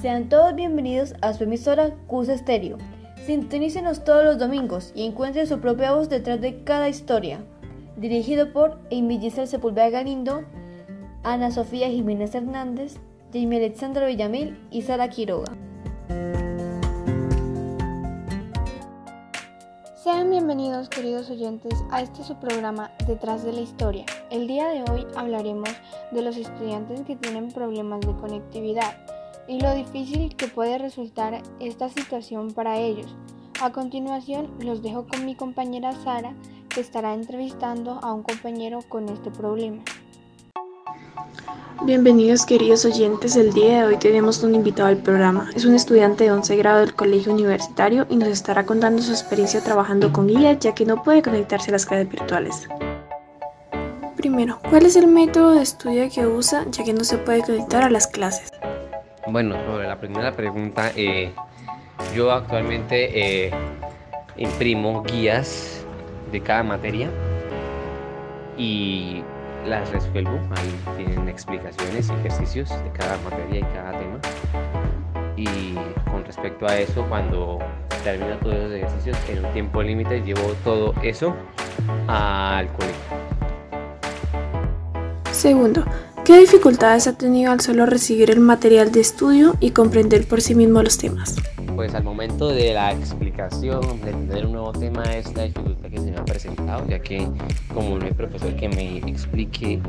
Sean todos bienvenidos a su emisora Cus Estéreo. Sintonícenos todos los domingos y encuentren su propia voz detrás de cada historia. Dirigido por Amy Giselle Sepúlveda Galindo, Ana Sofía Jiménez Hernández, Jamie Alexandra Villamil y Sara Quiroga. Sean bienvenidos queridos oyentes a este su programa Detrás de la Historia. El día de hoy hablaremos de los estudiantes que tienen problemas de conectividad y lo difícil que puede resultar esta situación para ellos. A continuación los dejo con mi compañera Sara que estará entrevistando a un compañero con este problema. Bienvenidos queridos oyentes, el día de hoy tenemos un invitado al programa. Es un estudiante de 11 grado del colegio universitario y nos estará contando su experiencia trabajando con guías ya que no puede conectarse a las clases virtuales. Primero, ¿cuál es el método de estudio que usa ya que no se puede conectar a las clases? Bueno, sobre la primera pregunta, eh, yo actualmente eh, imprimo guías de cada materia y las resuelvo. Ahí tienen explicaciones ejercicios de cada materia y cada tema. Y con respecto a eso, cuando termino todos esos ejercicios en un tiempo límite, llevo todo eso al colegio. Segundo, ¿qué dificultades ha tenido al solo recibir el material de estudio y comprender por sí mismo los temas? Pues al momento de la explicación, de entender un nuevo tema, es la dificultad que se me ha presentado, ya que como no hay profesor que me explique,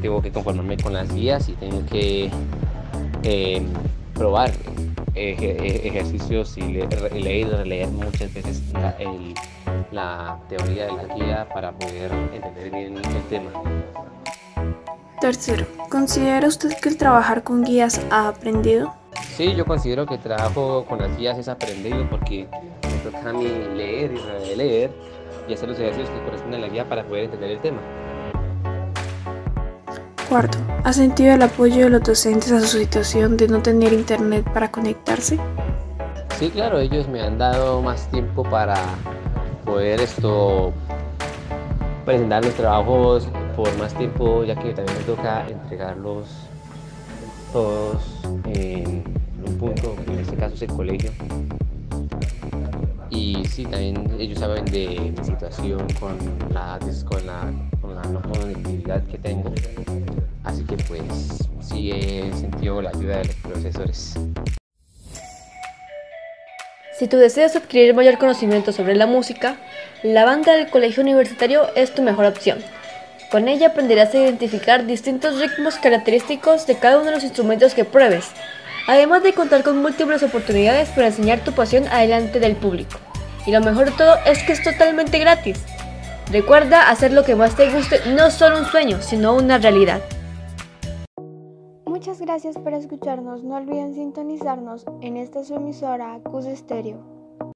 tengo que conformarme con las guías y tengo que eh, probar eje- ejercicios y le- leer y releer muchas veces la, el- la teoría de la guía para poder entender bien el tema. Tercero, ¿considera usted que el trabajar con guías ha aprendido? Sí, yo considero que el trabajo con las guías es aprendido porque me toca a mí leer y releer y hacer los ejercicios que corresponden a la guía para poder entender el tema. Cuarto, ¿ha sentido el apoyo de los docentes a su situación de no tener internet para conectarse? Sí, claro, ellos me han dado más tiempo para poder esto presentar los trabajos por más tiempo, ya que también me toca entregarlos todos en un punto, en este caso es el colegio. Y sí, también ellos saben de mi situación con la, con la, con la no conectividad que tengo. Así que pues sí he sentido la ayuda de los profesores. Si tú deseas adquirir mayor conocimiento sobre la música, la banda del colegio universitario es tu mejor opción. Con ella aprenderás a identificar distintos ritmos característicos de cada uno de los instrumentos que pruebes, además de contar con múltiples oportunidades para enseñar tu pasión adelante del público. Y lo mejor de todo es que es totalmente gratis. Recuerda hacer lo que más te guste, no solo un sueño, sino una realidad. Muchas gracias por escucharnos. No olviden sintonizarnos en esta su emisora Cus Estéreo.